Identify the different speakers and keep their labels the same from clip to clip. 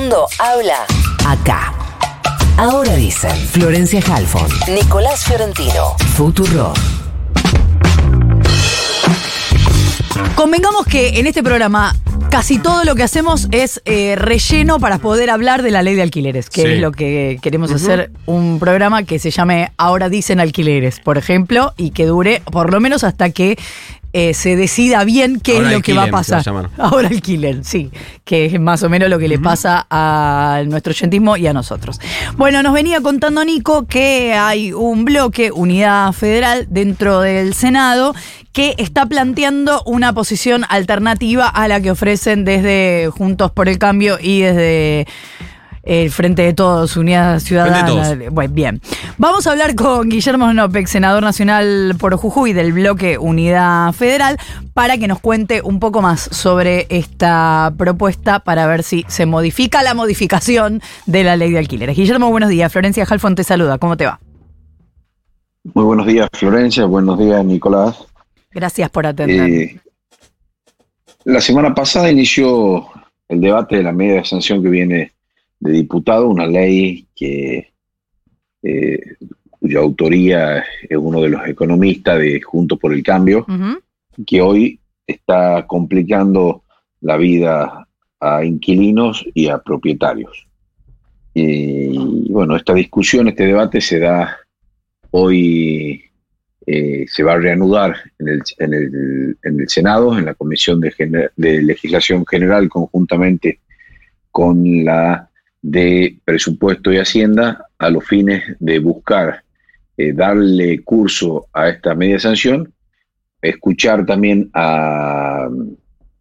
Speaker 1: mundo habla acá. Ahora dicen Florencia Halfon, Nicolás Fiorentino, Futuro.
Speaker 2: Convengamos que en este programa casi todo lo que hacemos es eh, relleno para poder hablar de la ley de alquileres, que
Speaker 3: Sí.
Speaker 2: es lo que queremos hacer un programa que se llame Ahora dicen alquileres, por ejemplo, y que dure por lo menos hasta que eh, se decida bien qué
Speaker 3: Ahora
Speaker 2: es lo que va a
Speaker 3: va
Speaker 2: pasar. Ahora alquiler, sí, que es más o menos lo que le pasa a nuestro oyentismo y a nosotros. Bueno, nos venía contando Nico que hay un bloque, Unidad Federal, dentro del Senado, que está planteando una posición alternativa a la que ofrecen desde Juntos por el Cambio y desde el Frente de Todos, Unidad Ciudadana.
Speaker 3: todos.
Speaker 2: Bueno, bien. Vamos a hablar con Guillermo Snopek, senador nacional por Jujuy del bloque Unidad Federal, para que nos cuente un poco más sobre esta propuesta para ver si se modifica la modificación de la ley de alquileres. Guillermo, buenos días. Florencia Halfon te saluda. ¿Cómo te va?
Speaker 4: Muy buenos días, Florencia. Buenos días, Nicolás.
Speaker 2: Gracias por atender.
Speaker 4: Eh, la semana pasada inició el debate de la medida de sanción que viene de diputado, una ley que eh, cuya autoría es uno de los economistas de Juntos por el Cambio, que hoy está complicando la vida a inquilinos y a propietarios. Y bueno, esta discusión, este debate se da hoy, eh, se va a reanudar en el, en el- en el Senado, en la Comisión de, Gener- de Legislación General, conjuntamente con la de Presupuesto y Hacienda, a los fines de buscar eh, darle curso a esta media sanción, escuchar también a mm,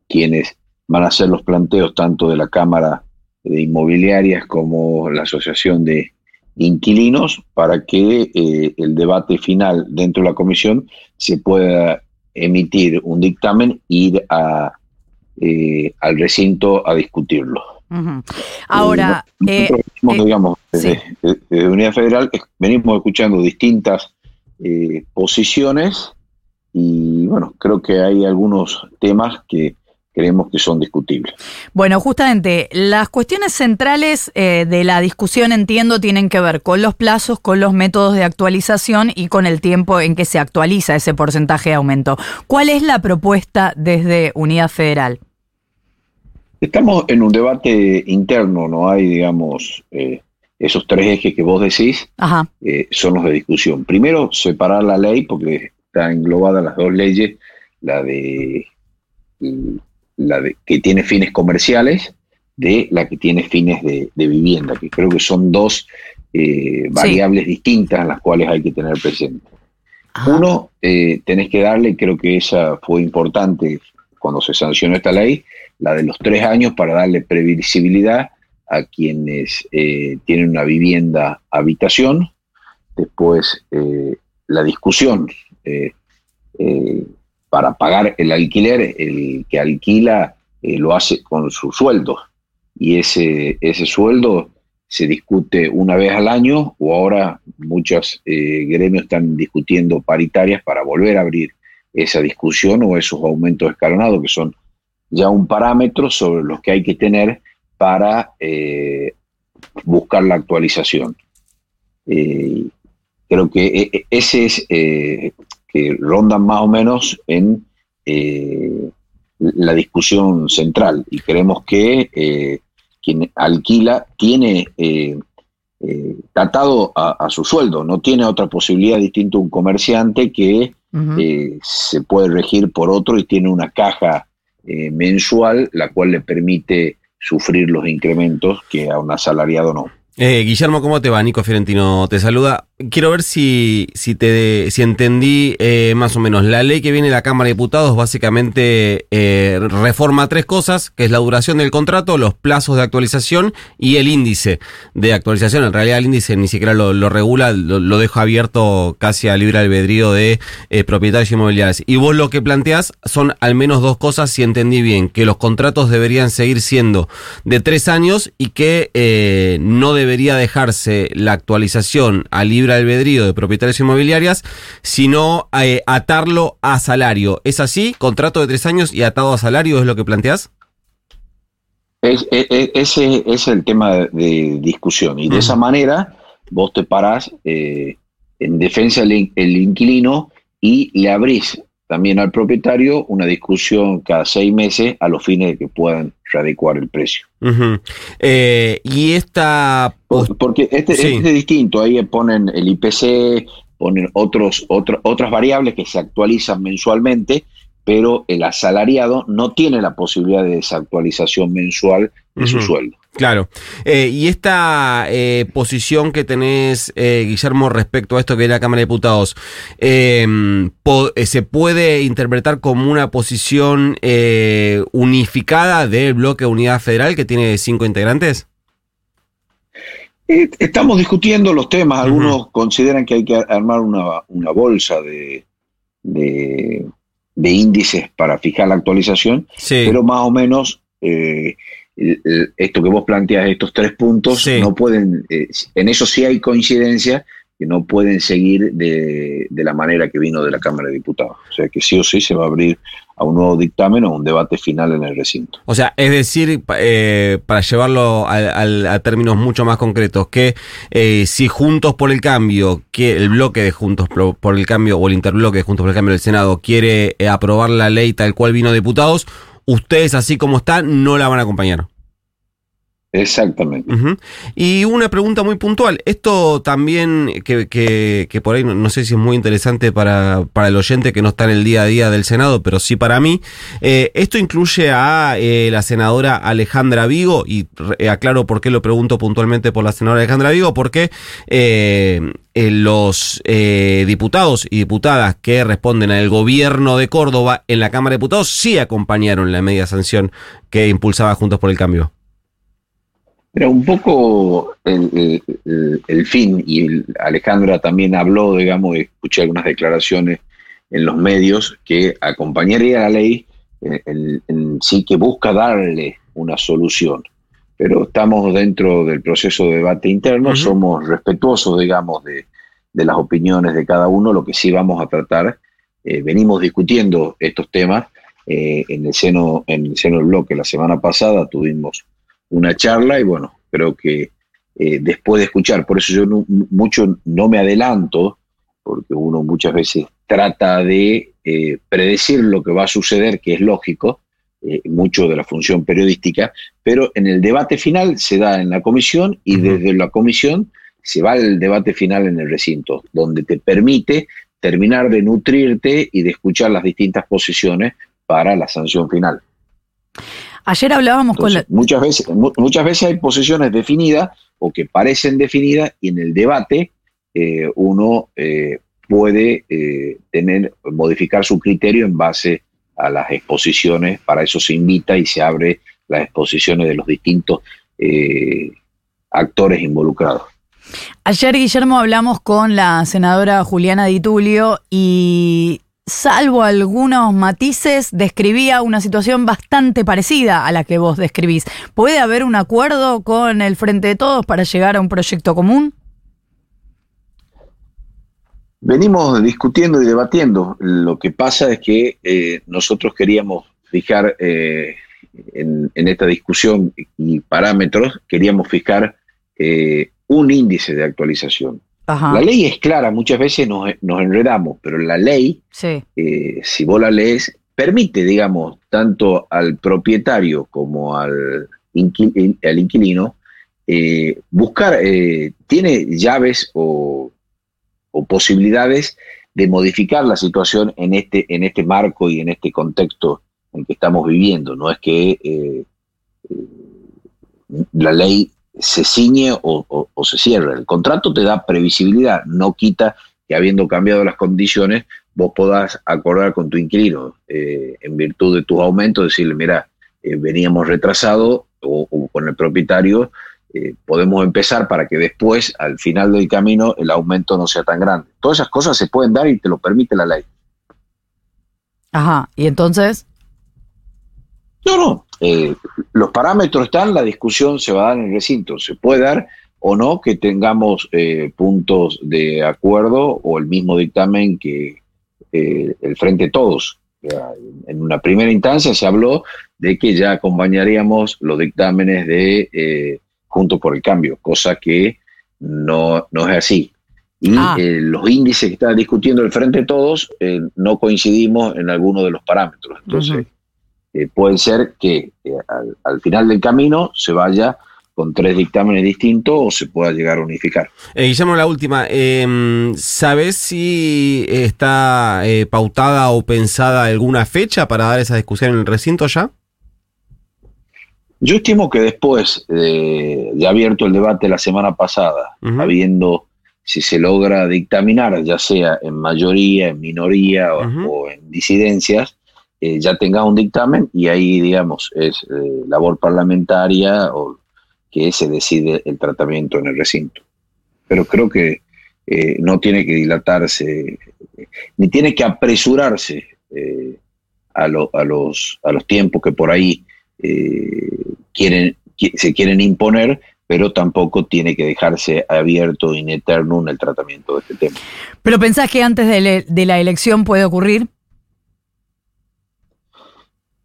Speaker 4: quienes van a hacer los planteos tanto de la Cámara de Inmobiliarias como la Asociación de Inquilinos para que eh, el debate final dentro de la comisión se pueda emitir un dictamen e ir a, eh, al recinto a discutirlo.
Speaker 2: Ahora,
Speaker 4: Eh,
Speaker 2: eh,
Speaker 4: nosotros
Speaker 2: eh,
Speaker 4: digamos, desde,
Speaker 2: sí.
Speaker 4: de- desde Unidad Federal, venimos escuchando distintas eh, posiciones y bueno, creo que hay algunos temas que creemos que son discutibles.
Speaker 2: Bueno, justamente las cuestiones centrales eh, de la discusión, entiendo, tienen que ver con los plazos, con los métodos de actualización y con el tiempo en que se actualiza ese porcentaje de aumento. ¿Cuál es la propuesta desde Unidad Federal?
Speaker 4: Estamos en un debate interno, no hay, digamos, eh, esos tres ejes que vos decís,
Speaker 2: Ajá,
Speaker 4: eh, son los de discusión. Primero, separar la ley, porque está englobada las dos leyes, la de la de que tiene fines comerciales de la que tiene fines de, de vivienda, que creo que son dos eh, variables distintas las cuales hay que tener presente.
Speaker 2: ajá.
Speaker 4: Uno, eh, tenés que darle, creo que esa fue importante cuando se sancionó esta ley, la de los tres años para darle previsibilidad a quienes eh, tienen una vivienda habitación. Después, eh, la discusión eh, eh, para pagar el alquiler, el que alquila lo hace con su sueldo. Y ese, ese sueldo se discute una vez al año o ahora muchos gremios están discutiendo paritarias para volver a abrir esa discusión o esos aumentos escalonados que son ya un parámetro sobre los que hay que tener para eh, buscar la actualización. Eh, creo que e- e- ese es eh, que rondan más o menos en la discusión central y creemos que quien alquila tiene tratado a, a su sueldo, no tiene otra posibilidad distinto a un comerciante que se puede regir por otro y tiene una caja eh, mensual la cual le permite sufrir los incrementos que a un asalariado no.
Speaker 3: Eh, Guillermo, ¿cómo te va? Nico Fiorentino te saluda. Quiero ver si, si, te, si entendí eh, más o menos. La ley que viene de la Cámara de Diputados básicamente eh, reforma tres cosas, que es la duración del contrato, los plazos de actualización y el índice de actualización. En realidad el índice ni siquiera lo, regula, lo, lo deja abierto casi a libre albedrío de eh, propietarios inmobiliarios. Y vos lo que planteás son al menos dos cosas, si entendí bien, que los contratos deberían seguir siendo de tres años y que eh, no debería dejarse la actualización a libre albedrío de propietarios inmobiliarias, sino eh, atarlo a salario. ¿Es así? ¿Contrato de tres años y atado a salario es lo que planteás?
Speaker 4: ese es el tema de discusión y de esa manera vos te parás eh, en defensa del inquilino y le abrís también al propietario una discusión cada seis meses a los fines de que puedan readecuar el precio.
Speaker 3: Eh, y esta...
Speaker 4: Porque este, este, es distinto, ahí ponen el IPC, ponen otros, otras variables que se actualizan mensualmente, pero el asalariado no tiene la posibilidad de desactualización mensual de su sueldo.
Speaker 3: Claro. Eh, y esta eh, posición que tenés, eh, Guillermo, respecto a esto que es la Cámara de Diputados, em, ¿se puede interpretar como una posición unificada del bloque unidad federal que tiene cinco integrantes?
Speaker 4: Estamos discutiendo los temas. Algunos consideran que hay que armar una, bolsa de, de, índices para fijar la actualización, pero más o menos esto que vos planteas, estos tres puntos, no pueden, eh, en eso sí hay coincidencia, que no pueden seguir de, la manera que vino de la Cámara de Diputados. O sea que sí o sí se va a abrir a un nuevo dictamen o un debate final en el recinto.
Speaker 3: O sea, es decir, eh, para llevarlo a, términos mucho más concretos, que eh, si Juntos por el Cambio, que el bloque de Juntos por el Cambio o el interbloque de Juntos por el Cambio del Senado quiere aprobar la ley tal cual vino diputados, ustedes así como están no la van a acompañar.
Speaker 4: Exactamente.
Speaker 3: Y una pregunta muy puntual. Esto también, que, que, por ahí no, sé si es muy interesante para, para, el oyente que no está en el día a día del Senado, pero sí para mí. Eh, esto incluye a eh, la senadora Alejandra Vigo, y eh, aclaro por qué lo pregunto puntualmente por la senadora Alejandra Vigo, porque los diputados y diputadas que responden al gobierno de Córdoba en la Cámara de Diputados sí acompañaron la media sanción que impulsaba Juntos por el Cambio.
Speaker 4: Pero un poco el, fin, y Alejandra también habló, digamos, escuché algunas declaraciones en los medios, que acompañaría la ley en, sí que busca darle una solución. Pero estamos dentro del proceso de debate interno, somos respetuosos, digamos, de, las opiniones de cada uno, lo que sí vamos a tratar, eh, venimos discutiendo estos temas eh, en, el seno, en el seno del bloque. La semana pasada tuvimos una charla y bueno, creo que eh, después de escuchar, por eso yo mucho no me adelanto, porque uno muchas veces trata de eh, predecir lo que va a suceder, que es lógico, eh, mucho de la función periodística, pero en el debate final se da en la comisión y desde la comisión se va al debate final en el recinto, donde te permite terminar de nutrirte y de escuchar las distintas posiciones para la sanción final.
Speaker 2: Ayer hablábamos con la...
Speaker 4: Muchas veces, muchas veces hay posiciones definidas o que parecen definidas y en el debate eh, uno eh, puede eh, tener, modificar su criterio en base a las exposiciones, para eso se invita y se abre las exposiciones de los distintos actores involucrados.
Speaker 2: Ayer, Guillermo, hablamos con la senadora Juliana Di Tulio y salvo algunos matices, describía una situación bastante parecida a la que vos describís. ¿Puede haber un acuerdo con el Frente de Todos para llegar a un proyecto común?
Speaker 4: Venimos discutiendo y debatiendo. Lo que pasa es que eh, nosotros queríamos fijar eh, en, esta discusión y parámetros, queríamos fijar eh, un índice de actualización. La ley es clara, muchas veces nos, enredamos, pero la ley, eh, si vos la lees, permite, digamos, tanto al propietario como al, inquilino eh, buscar, eh, tiene llaves o, posibilidades de modificar la situación en este, en este marco y en este contexto en que estamos viviendo. No es que la ley se ciñe o, se cierra. El contrato te da previsibilidad, no quita que habiendo cambiado las condiciones, vos podás acordar con tu inquilino, eh, en virtud de tus aumentos, decirle, mira, eh, veníamos retrasados o, con el propietario, eh, podemos empezar para que después, al final del camino, el aumento no sea tan grande. Todas esas cosas se pueden dar y te lo permite la ley.
Speaker 2: Ajá, y entonces...
Speaker 4: No, no, eh, los parámetros están, la discusión se va a dar en el recinto. Se puede dar o no que tengamos eh, puntos de acuerdo o el mismo dictamen que eh, el Frente Todos. En una primera instancia se habló de que ya acompañaríamos los dictámenes de eh, Juntos por el Cambio, cosa que no, no es así. Y ah. eh, los índices que está discutiendo el Frente Todos eh, no coincidimos en algunos de los parámetros. Entonces, puede ser que al, al, final del camino se vaya con tres dictámenes distintos o se pueda llegar a unificar.
Speaker 3: Eh, Guillermo, la última. Eh, ¿Sabes si está eh, pautada o pensada alguna fecha para dar esa discusión en el recinto ya?
Speaker 4: Yo estimo que después de, abierto el debate la semana pasada, habiendo si se logra dictaminar, ya sea en mayoría, en minoría o, en disidencias, eh, ya tenga un dictamen y ahí, digamos, es labor parlamentaria o que se decide el tratamiento en el recinto. Pero creo que eh, no tiene que dilatarse, ni tiene que apresurarse eh, a, a, los, a los tiempos que por ahí eh, quieren, se quieren imponer, pero tampoco tiene que dejarse abierto in eternum el tratamiento de este tema.
Speaker 2: ¿Pero pensás que antes de la elección puede ocurrir?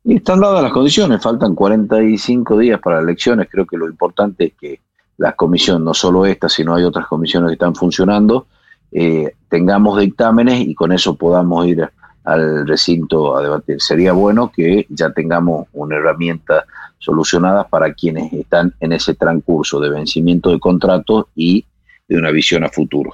Speaker 4: Y están dadas las condiciones, faltan 45 días para las elecciones, creo que lo importante es que las comisiones, no solo esta, sino hay otras comisiones que están funcionando, eh, tengamos dictámenes y con eso podamos ir al recinto a debatir. Sería bueno que ya tengamos una herramienta solucionada para quienes están en ese transcurso de vencimiento de contratos y de una visión a futuro.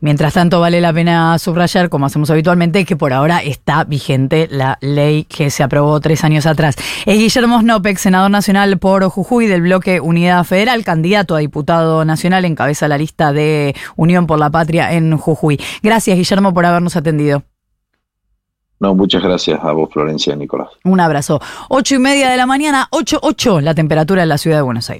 Speaker 2: Mientras tanto, vale la pena subrayar, como hacemos habitualmente, que por ahora está vigente la ley que se aprobó tres años atrás. Es Guillermo Snopek, senador nacional por Jujuy del bloque Unidad Federal, candidato a diputado nacional, encabeza la lista de Unión por la Patria en Jujuy. Gracias, Guillermo, por habernos atendido.
Speaker 4: No, muchas gracias a vos, Florencia y Nicolás.
Speaker 2: Un abrazo. Ocho y media de la mañana, ocho, ocho, la temperatura en la ciudad de Buenos Aires.